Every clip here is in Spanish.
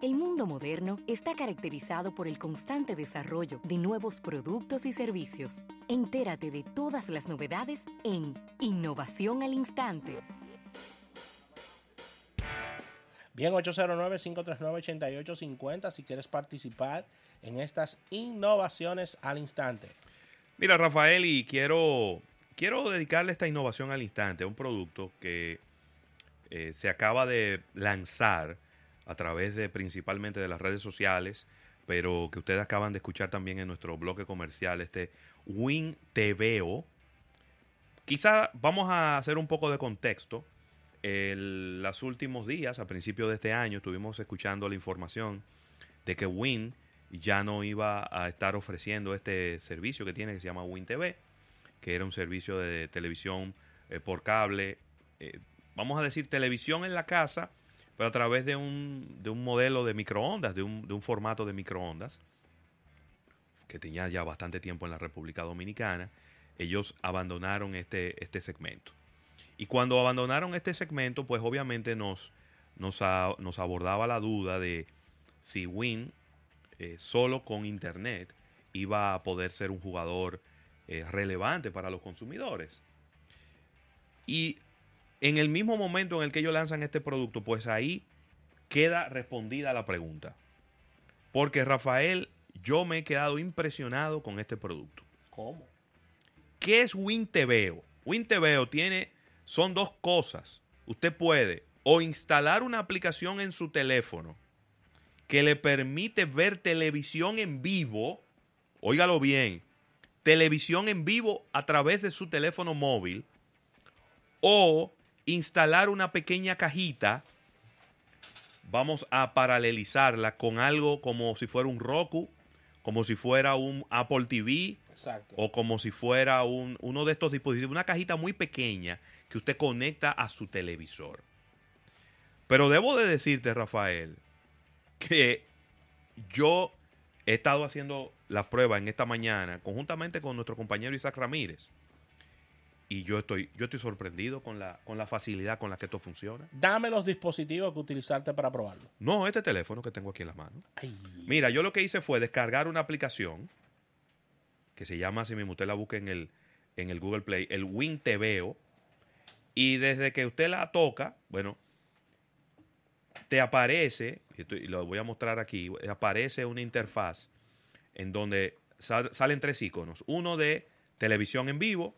El mundo moderno está caracterizado por el constante desarrollo de nuevos productos y servicios. Entérate de todas las novedades en Innovación al Instante. Bien, 809-539-8850 si quieres participar en estas innovaciones al instante. Mira, Rafael, y quiero, quiero dedicarle esta innovación al instante a un producto que eh, se acaba de lanzar a través de principalmente de las redes sociales, pero que ustedes acaban de escuchar también en nuestro bloque comercial, este Win TVO. Quizá vamos a hacer un poco de contexto. En los últimos días, a principios de este año, estuvimos escuchando la información de que Win ya no iba a estar ofreciendo este servicio que tiene que se llama Win TV, que era un servicio de televisión eh, por cable, eh, vamos a decir televisión en la casa, pero a través de un, de un modelo de microondas, de un, de un formato de microondas, que tenía ya bastante tiempo en la República Dominicana, ellos abandonaron este, este segmento. Y cuando abandonaron este segmento, pues obviamente nos, nos, nos abordaba la duda de si Win eh, solo con Internet iba a poder ser un jugador eh, relevante para los consumidores. Y en el mismo momento en el que ellos lanzan este producto, pues ahí queda respondida la pregunta. Porque Rafael, yo me he quedado impresionado con este producto. ¿Cómo? ¿Qué es WinTVO? WinTVO tiene, son dos cosas. Usted puede o instalar una aplicación en su teléfono que le permite ver televisión en vivo, óigalo bien, televisión en vivo a través de su teléfono móvil, o instalar una pequeña cajita, vamos a paralelizarla con algo como si fuera un Roku, como si fuera un Apple TV, o como si fuera un, uno de estos dispositivos, una cajita muy pequeña que usted conecta a su televisor. Pero debo de decirte, Rafael, que yo he estado haciendo la prueba en esta mañana conjuntamente con nuestro compañero Isaac Ramírez. Y yo estoy, yo estoy sorprendido con la, con la facilidad con la que esto funciona. Dame los dispositivos que utilizaste para probarlo. No, este teléfono que tengo aquí en la mano. Mira, yo lo que hice fue descargar una aplicación que se llama, si mismo usted la busca en el, en el Google Play, el Win TVO. Y desde que usted la toca, bueno, te aparece, y lo voy a mostrar aquí, aparece una interfaz en donde salen tres iconos. Uno de televisión en vivo,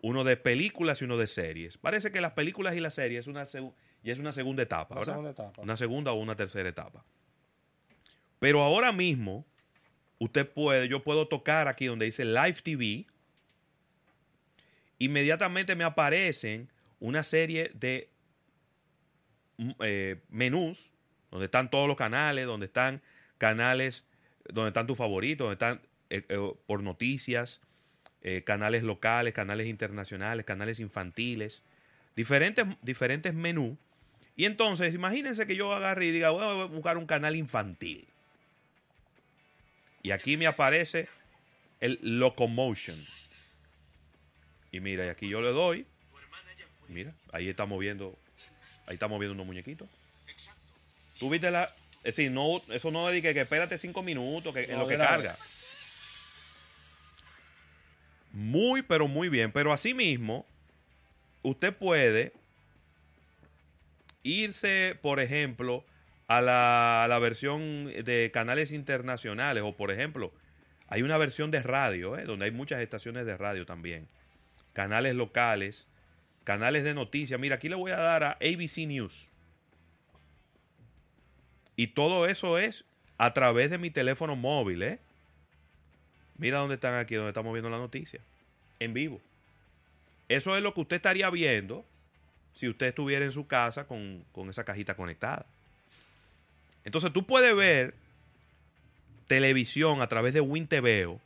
uno de películas y uno de series. Parece que las películas y las series es una, y es una segunda etapa, una Segunda etapa. Una segunda o una tercera etapa. Pero ahora mismo, usted puede, yo puedo tocar aquí donde dice Live TV. Inmediatamente me aparecen una serie de eh, menús donde están todos los canales, donde están canales, donde están tus favoritos, donde están eh, eh, por noticias, canales locales, canales internacionales, canales infantiles, diferentes, diferentes menús. Y entonces, imagínense que yo agarre y diga, voy a buscar un canal infantil. Y aquí me aparece el Locomotion. Y mira, y aquí yo le doy. Mira, ahí estamos viendo Ahí estamos viendo unos muñequitos. Tú viste la. Es decir, no, eso no es que, que espérate cinco minutos que, en lo que carga. Muy, pero muy bien. Pero asimismo, usted puede irse, por ejemplo, a la, la, versión de canales internacionales. O, por ejemplo, hay una versión de radio, ¿eh? donde hay muchas estaciones de radio también. Canales locales canales de noticias. Mira, aquí le voy a dar a ABC News. Y todo eso es a través de mi teléfono móvil, ¿eh? Mira dónde están aquí, donde estamos viendo la noticia. En vivo. Eso es lo que usted estaría viendo si usted estuviera en su casa con, con esa cajita conectada. Entonces tú puedes ver televisión a través de WinTVO,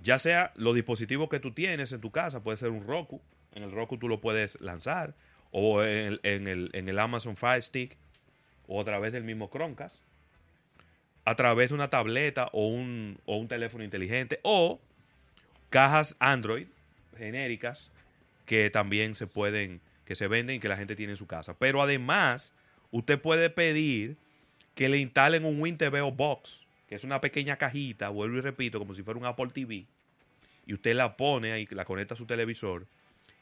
ya sea los dispositivos que tú tienes en tu casa, puede ser un Roku, en el Roku tú lo puedes lanzar, o en el, en el, Amazon Fire Stick, o a través del mismo Chromecast, a través de una tableta o un, o un teléfono inteligente, o cajas Android genéricas que también se pueden, que se venden y que la gente tiene en su casa. Pero además, usted puede pedir que le instalen un Win TVO Box, que es una pequeña cajita, vuelvo y repito, como si fuera un Apple TV, y usted la pone ahí, la conecta a su televisor,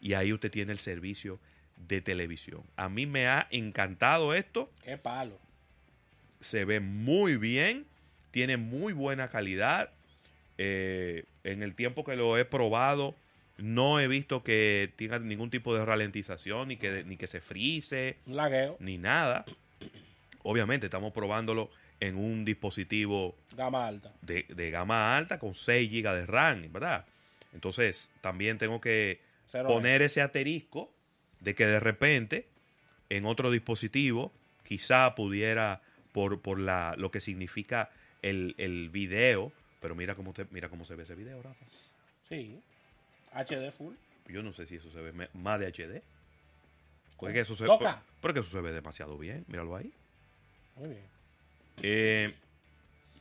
y ahí usted tiene el servicio de televisión. A mí me ha encantado esto. Qué palo. Se ve muy bien, tiene muy buena calidad. Eh, en el tiempo que lo he probado, no he visto que tenga ningún tipo de ralentización, ni que, ni que se frise, lagueo. ni nada. Obviamente estamos probándolo en un dispositivo Gama alta. de, de gama alta con 6 GB de RAM, ¿verdad? Entonces también tengo que Cero poner ese asterisco de que de repente en otro dispositivo quizá pudiera por, por la, lo que significa el, el video, pero mira cómo, te, mira cómo se ve ese video, Rafa. Sí. HD full. Yo no sé si eso se ve más de HD. Pues que eso se, Toca. pero que eso se ve demasiado bien, míralo ahí. Muy bien. Eh,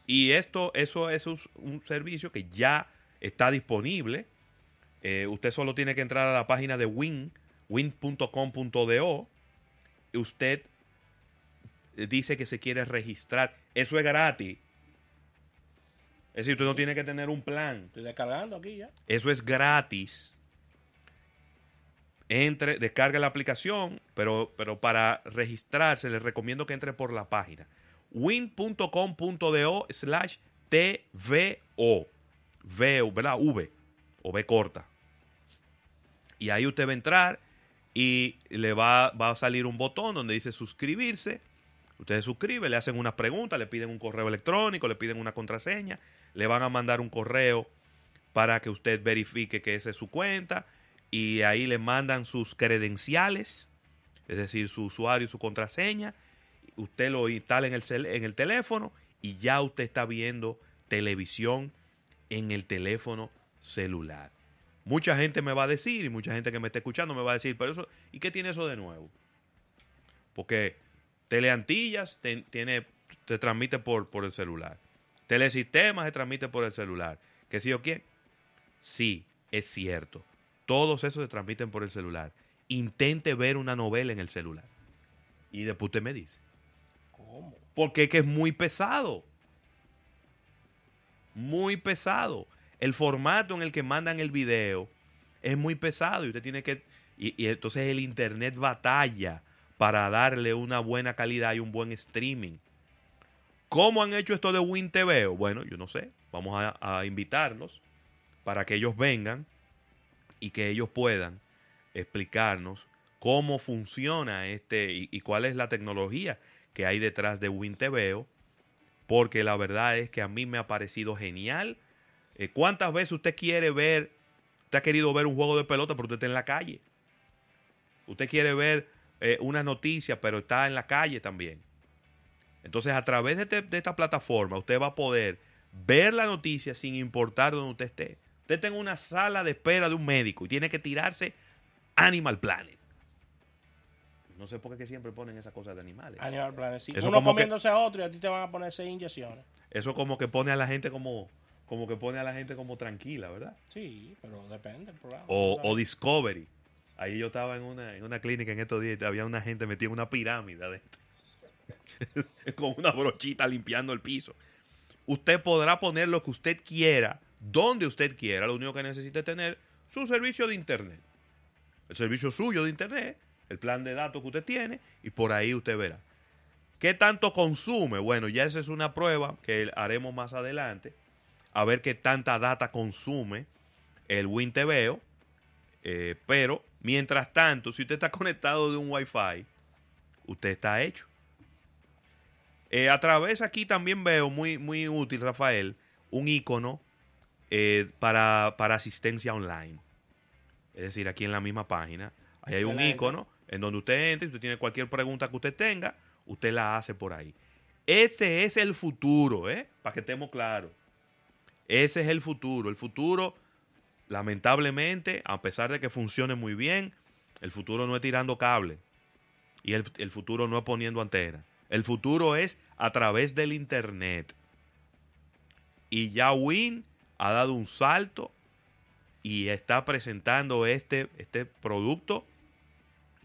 y esto, eso, eso es un servicio que ya está disponible. Eh, usted solo tiene que entrar a la página de Win, win.com.do. Usted eh, dice que se quiere registrar. Eso es gratis. Es decir, usted no tiene que tener un plan. Estoy descargando aquí ya. Eso es gratis. Entre, descargue la aplicación, pero, pero para registrarse les recomiendo que entre por la página win.com.do slash TVO. V, ¿verdad? V o V corta. Y ahí usted va a entrar y le va, va a salir un botón donde dice suscribirse. Usted se suscribe, le hacen unas preguntas, le piden un correo electrónico, le piden una contraseña, le van a mandar un correo para que usted verifique que esa es su cuenta y ahí le mandan sus credenciales, es decir, su usuario y su contraseña. Usted lo instala en el, en el teléfono y ya usted está viendo televisión en el teléfono celular. Mucha gente me va a decir, y mucha gente que me está escuchando me va a decir, pero eso, ¿y qué tiene eso de nuevo? Porque Teleantillas te, tiene, te transmite por, por el celular. Telesistemas se transmite por el celular. ¿Qué sí o quién? Sí, es cierto. Todos esos se transmiten por el celular. Intente ver una novela en el celular. Y después usted me dice. ¿Cómo? Porque es que es muy pesado. Muy pesado. El formato en el que mandan el video es muy pesado y usted tiene que... Y, y entonces el internet batalla para darle una buena calidad y un buen streaming. ¿Cómo han hecho esto de WinTV? Bueno, yo no sé. Vamos a, invitarlos para que ellos vengan y que ellos puedan explicarnos cómo funciona este y, y cuál es la tecnología que hay detrás de WinTVO, porque la verdad es que a mí me ha parecido genial. Eh, ¿Cuántas veces usted quiere ver, usted ha querido ver un juego de pelota, pero usted está en la calle? Usted quiere ver eh, una noticia, pero está en la calle también. Entonces, a través de, este- de esta plataforma, usted va a poder ver la noticia sin importar donde usted esté. Usted está en una sala de espera de un médico y tiene que tirarse Animal Planet. No sé por qué que siempre ponen esas cosas de animales. Animal Planet. Sí. Eso Uno que- comiéndose a otro y a ti te van a poner seis inyecciones. Eso como que pone a la gente como, como que pone a la gente como tranquila, ¿verdad? Sí, pero depende del programa. O, o Discovery. Ahí yo estaba en una, en una clínica en estos días y había una gente metida en una pirámide adentro. con una brochita limpiando el piso. Usted podrá poner lo que usted quiera, donde usted quiera. Lo único que necesita es tener su servicio de internet. El servicio suyo de internet, el plan de datos que usted tiene, y por ahí usted verá. ¿Qué tanto consume? Bueno, ya esa es una prueba que haremos más adelante. A ver qué tanta data consume el WinTVO. Eh, pero, mientras tanto, si usted está conectado de un Wi-Fi, usted está hecho. Eh, a través aquí también veo muy, muy útil, Rafael, un icono eh, para, para asistencia online. Es decir, aquí en la misma página, ahí hay un icono en donde usted entra y usted tiene cualquier pregunta que usted tenga, usted la hace por ahí. Este es el futuro, ¿eh? Para que estemos claros. Ese es el futuro. El futuro, lamentablemente, a pesar de que funcione muy bien, el futuro no es tirando cable. Y el, el futuro no es poniendo antena. El futuro es a través del Internet. Y ya Win ha dado un salto y está presentando este, este producto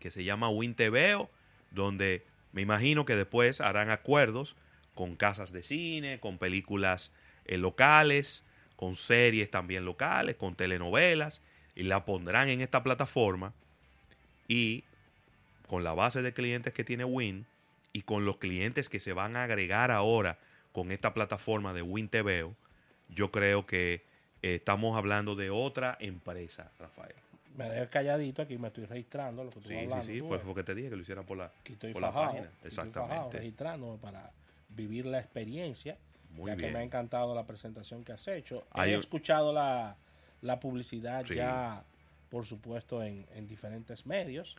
que se llama WinTVO, donde me imagino que después harán acuerdos con casas de cine, con películas eh, locales, con series también locales, con telenovelas, y la pondrán en esta plataforma y con la base de clientes que tiene Win y con los clientes que se van a agregar ahora con esta plataforma de Win TVO, yo creo que eh, estamos hablando de otra empresa, Rafael. Me dejé calladito aquí, me estoy registrando lo que tú Sí, hablando. sí, sí, pues fue que te dije que lo hiciera por la, Aquí estoy por la fajado, página. aquí estoy fajado, Exactamente. registrándome para vivir la experiencia, Muy ya bien. que me ha encantado la presentación que has hecho. Hay He un- escuchado la, la publicidad Sí. ya, por supuesto, en, en diferentes medios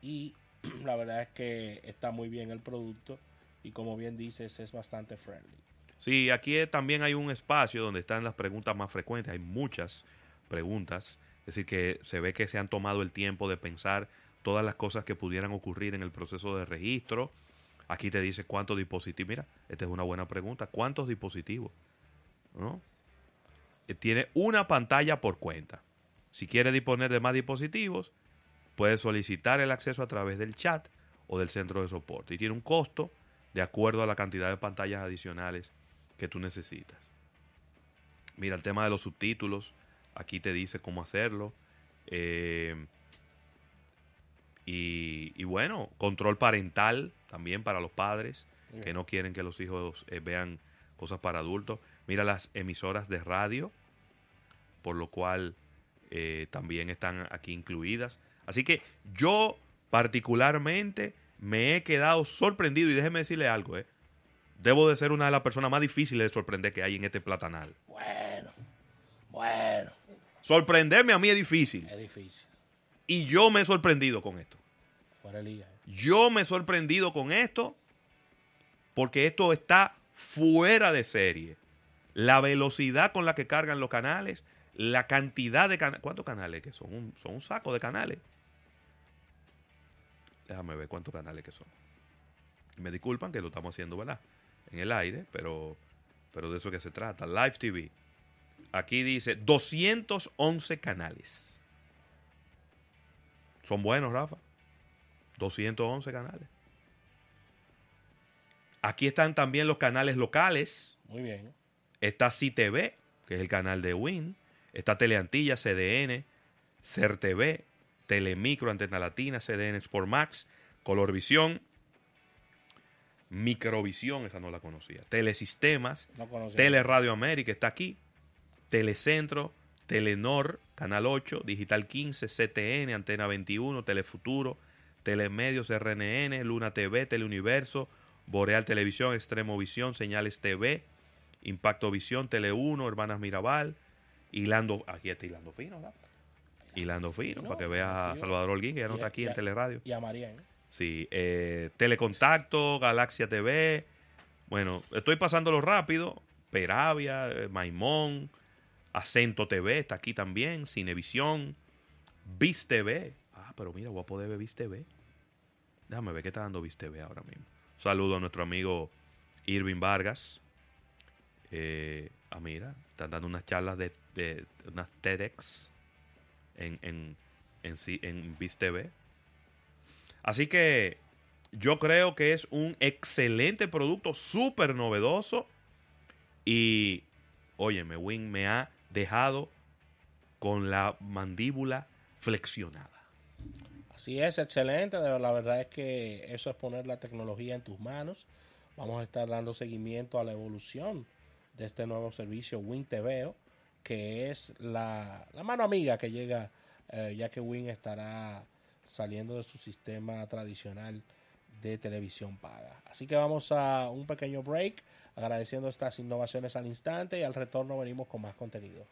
y la verdad es que está muy bien el producto y como bien dices, es bastante friendly. Sí, aquí también hay un espacio donde están las preguntas más frecuentes. Hay muchas preguntas. Es decir, que se ve que se han tomado el tiempo de pensar todas las cosas que pudieran ocurrir en el proceso de registro. Aquí te dice cuántos dispositivos. Mira, esta es una buena pregunta. ¿Cuántos dispositivos? ¿No? Eh, Tiene una pantalla por cuenta. Si quiere disponer de más dispositivos, puede solicitar el acceso a través del chat o del centro de soporte. Y tiene un costo de acuerdo a la cantidad de pantallas adicionales que tú necesitas. Mira, el tema de los subtítulos, aquí te dice cómo hacerlo. Eh, y, y bueno, control parental también para los padres que no quieren que los hijos eh, vean cosas para adultos. Mira las emisoras de radio, por lo cual eh, también están aquí incluidas. Así que yo particularmente me he quedado sorprendido y déjeme decirle algo, eh. Debo de ser una de las personas más difíciles de sorprender que hay en este platanal. Bueno, bueno, Sorprenderme a mí es difícil. es difícil. Y yo me he sorprendido con esto. Fuera el liga. ¿eh? Yo me he sorprendido con esto porque esto está fuera de serie. La velocidad con la que cargan los canales, la cantidad de canales. ¿Cuántos canales que son? Un, son un saco de canales. Déjame ver cuántos canales que son. Me disculpan que lo estamos haciendo, ¿verdad? En el aire, pero, pero de eso que se trata. Live TV. Aquí dice 211 canales. Son buenos, Rafa. 211 canales. Aquí están también los canales locales. Muy bien. Está CTV, que es el canal de Win. Está Teleantilla, CDN, CERTV, Telemicro, Antena Latina, CDN Sport Max, Colorvisión, Microvisión, esa no la conocía. Telesistemas, No. Teleradio América está aquí. Telecentro, Telenor, Canal 8, Digital 15, CTN, Antena 21, Telefuturo, Telemedios RNN, Luna TV, Teleuniverso, Boreal Televisión, Extremo Visión, Señales TV, Impacto Visión, Tele 1, Hermanas Mirabal, Hilando, aquí está Hilando Fino, ¿verdad? Hilando Fino, para que vea a. Salvador Holguín, que ya no Y- está aquí y- en Teleradio. Y a María. ¿eh? Sí, eh, Telecontacto, Galaxia TV. Bueno, estoy pasándolo rápido. Peravia, eh, Maimón, Acento TV está aquí también. Cinevisión, Vis TV. Ah, pero mira, voy a poder ver Vis TV. Déjame ver qué está dando Vis TV ahora mismo. Saludo a nuestro amigo Irving Vargas. Eh, ah, mira, están dando unas charlas de, de unas TEDx en, en, en, en. Así que yo creo que es un excelente producto, súper novedoso. Y, óyeme, Win me ha dejado con la mandíbula flexionada. Así es, excelente. La verdad es que eso es poner la tecnología en tus manos. Vamos a estar dando seguimiento a la evolución de este nuevo servicio Win TVO, que es la, la mano amiga que llega, eh, ya que Win estará saliendo de su sistema tradicional de televisión paga. Así que vamos a un pequeño break, agradeciendo estas innovaciones al instante y al retorno venimos con más contenido.